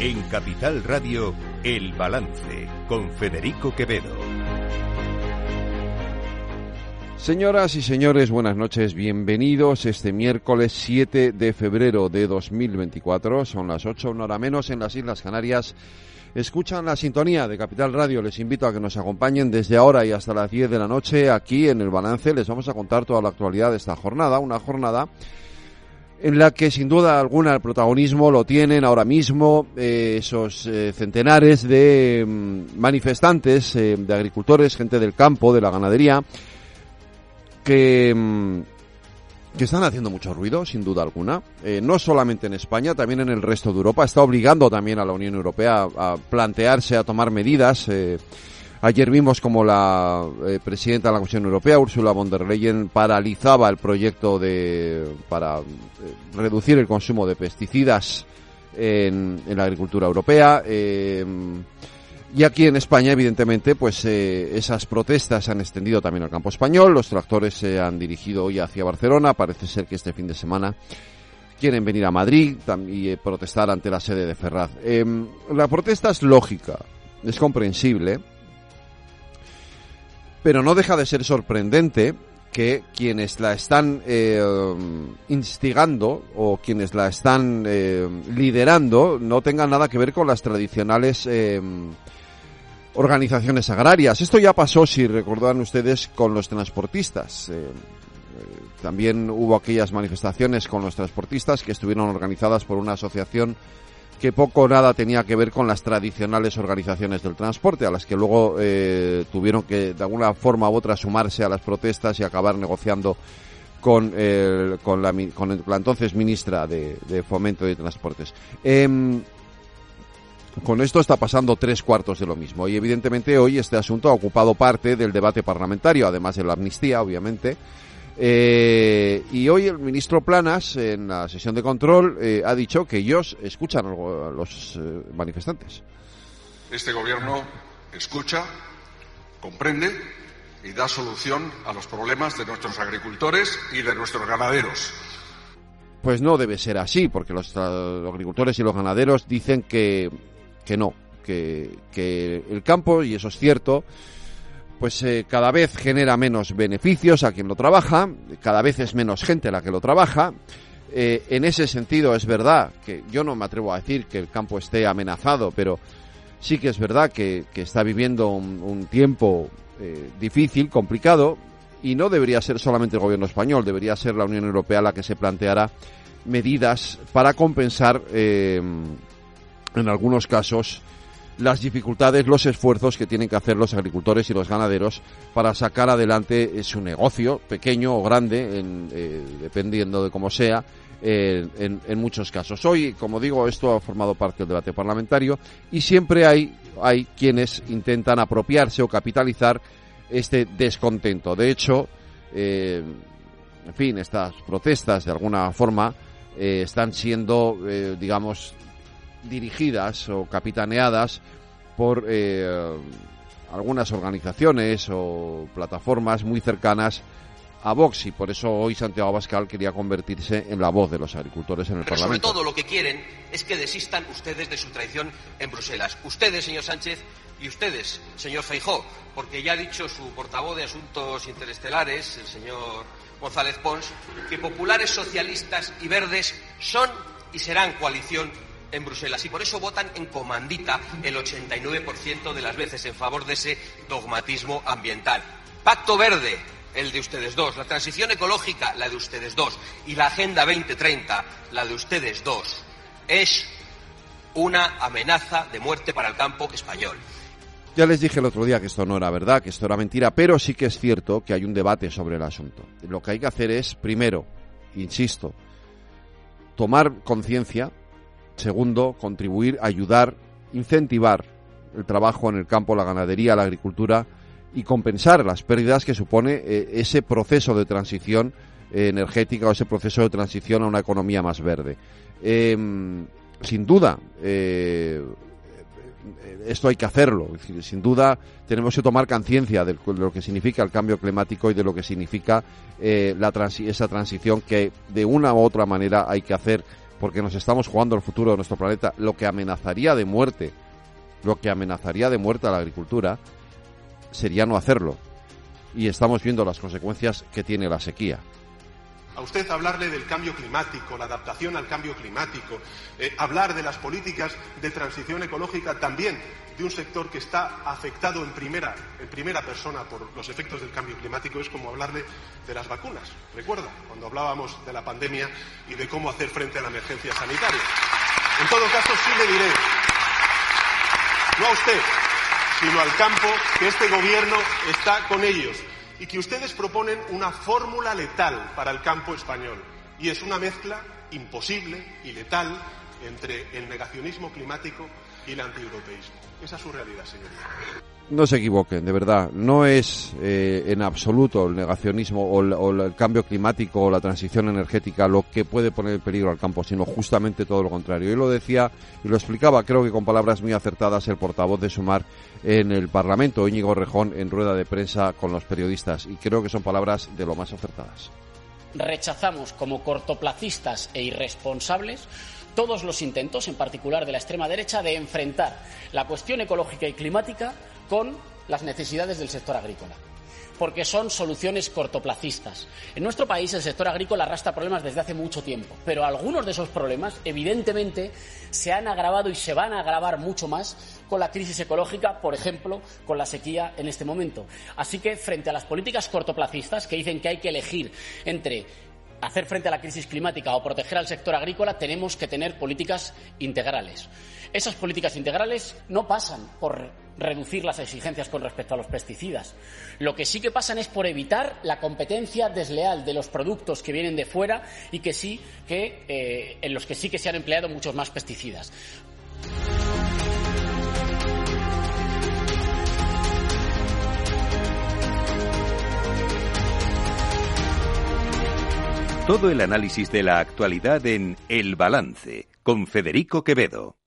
En Capital Radio, El Balance, con Federico Quevedo. Señoras y señores, buenas noches, bienvenidos este miércoles 7 de febrero de 2024, son las 8, una hora menos en las Islas Canarias. Escuchan la sintonía de Capital Radio, les invito a que nos acompañen desde ahora y hasta las 10 de la noche aquí en el balance. Les vamos a contar toda la actualidad de esta jornada, una jornada en la que sin duda alguna el protagonismo lo tienen ahora mismo eh, esos eh, centenares de mm, manifestantes, eh, de agricultores, gente del campo, de la ganadería, que, mm, que están haciendo mucho ruido, sin duda alguna. no solamente en España, también en el resto de Europa. Está obligando también a la Unión Europea a, a plantearse, a tomar medidas. Ayer vimos como la eh, presidenta de la Comisión Europea, Ursula von der Leyen, paralizaba el proyecto de para eh, reducir el consumo de pesticidas en, la agricultura europea. Eh, y aquí en España, evidentemente, pues esas protestas se han extendido también al campo español. Los tractores se han dirigido hoy hacia Barcelona. Parece ser que este fin de semana quieren venir a Madrid y protestar ante la sede de Ferraz. la protesta es lógica, es comprensible pero no deja de ser sorprendente que quienes la están eh, instigando o quienes la están eh, liderando no tengan nada que ver con las tradicionales eh, organizaciones agrarias. Esto ya pasó, si recordarán ustedes, con los transportistas. también hubo aquellas manifestaciones con los transportistas que estuvieron organizadas por una asociación que poco o nada tenía que ver con las tradicionales organizaciones del transporte, a las que luego eh, tuvieron que de alguna forma u otra sumarse a las protestas y acabar negociando con, con, la, entonces ministra de, Fomento de Transportes. Em, con esto está pasando tres cuartos de lo mismo y evidentemente hoy este asunto ha ocupado parte del debate parlamentario, además de la amnistía, obviamente. Eh, y hoy el ministro Planas, en la sesión de control, eh, ha dicho que ellos escuchan a los eh, manifestantes. Este gobierno escucha, comprende y da solución a los problemas de nuestros agricultores y de nuestros ganaderos. Pues no debe ser así, porque los, agricultores y los ganaderos dicen que, que no, que, que el campo, y eso es cierto, pues eh, cada vez genera menos beneficios a quien lo trabaja, cada vez es menos gente la que lo trabaja. Eh, en ese sentido es verdad que yo no me atrevo a decir que el campo esté amenazado, pero sí que es verdad que, está viviendo un, tiempo eh, difícil, complicado, y no debería ser solamente el gobierno español, debería ser la Unión Europea la que se planteara medidas para compensar en algunos casos las dificultades, los esfuerzos que tienen que hacer los agricultores y los ganaderos para sacar adelante su negocio, pequeño o grande, eh, dependiendo de cómo sea, en, en, muchos casos. Hoy, como digo, esto ha formado parte del debate parlamentario y siempre hay, hay quienes intentan apropiarse o capitalizar este descontento. De hecho, eh, en fin, estas protestas de alguna forma eh, están siendo, digamos, dirigidas o capitaneadas por eh, algunas organizaciones o plataformas muy cercanas a Vox y por eso hoy Santiago Abascal quería convertirse en la voz de los agricultores en el Pero Parlamento. Sobre todo lo que quieren es que desistan ustedes de su traición en Bruselas. Ustedes, señor Sánchez, y ustedes, señor Feijó, porque ya ha dicho su portavoz de Asuntos Interestelares, el señor González Pons, que populares, socialistas y verdes son y serán coalición en Bruselas y por eso votan en comandita el 89% de las veces en favor de ese dogmatismo ambiental. Pacto Verde, el de ustedes dos, la transición ecológica, la de ustedes dos, y la Agenda 2030, la de ustedes dos, es una amenaza de muerte para el campo español. Ya les dije el otro día que esto no era verdad, que esto era mentira, pero sí que es cierto que hay un debate sobre el asunto. Lo que hay que hacer es, primero, insisto, tomar conciencia Segundo, contribuir, ayudar, incentivar el trabajo en el campo, la ganadería, la agricultura y compensar las pérdidas que supone eh, ese proceso de transición eh, energética o ese proceso de transición a una economía más verde. Em, sin duda, eh, esto hay que hacerlo. sin duda, tenemos que tomar conciencia de, lo que significa el cambio climático y de lo que significa esa transición que de una u otra manera hay que hacer porque nos estamos jugando el futuro de nuestro planeta, lo que amenazaría de muerte, lo que amenazaría de muerte a la agricultura, sería no hacerlo. Y estamos viendo las consecuencias que tiene la sequía a usted hablarle del cambio climático, la adaptación al cambio climático, eh, hablar de las políticas de transición ecológica también de un sector que está afectado en primera, en primera persona por los efectos del cambio climático es como hablarle de las vacunas. Recuerda, cuando hablábamos de la pandemia y de cómo hacer frente a la emergencia sanitaria. En todo caso, sí le diré, no a usted, sino al campo, que este gobierno está con ellos y que ustedes proponen una fórmula letal para el campo español. Y es una mezcla imposible y letal entre el negacionismo climático y el antieuropeísmo. Esa es su realidad, señoría. No se equivoquen, de verdad. No es eh, en absoluto el negacionismo o el, cambio climático o la transición energética lo que puede poner en peligro al campo, sino justamente todo lo contrario. Y lo decía y lo explicaba, creo que con palabras muy acertadas, el portavoz de Sumar en el Parlamento, Íñigo Rejón, en rueda de prensa con los periodistas. Y creo que son palabras de lo más acertadas. Rechazamos como cortoplacistas e irresponsables todos los intentos, en particular de la extrema derecha, de enfrentar la cuestión ecológica y climática con las necesidades del sector agrícola porque son soluciones cortoplacistas. En nuestro país el sector agrícola arrastra problemas desde hace mucho tiempo, pero algunos de esos problemas evidentemente se han agravado y se van a agravar mucho más con la crisis ecológica, por ejemplo, con la sequía en este momento. Así que frente a las políticas cortoplacistas que dicen que hay que elegir entre hacer frente a la crisis climática o proteger al sector agrícola, tenemos que tener políticas integrales. Esas políticas integrales no pasan por reducir las exigencias con respecto a los pesticidas. Lo que sí que pasan es por evitar la competencia desleal de los productos que vienen de fuera y que sí que eh, en los que sí que se han empleado muchos más pesticidas. Todo el análisis de la actualidad en El Balance con Federico Quevedo.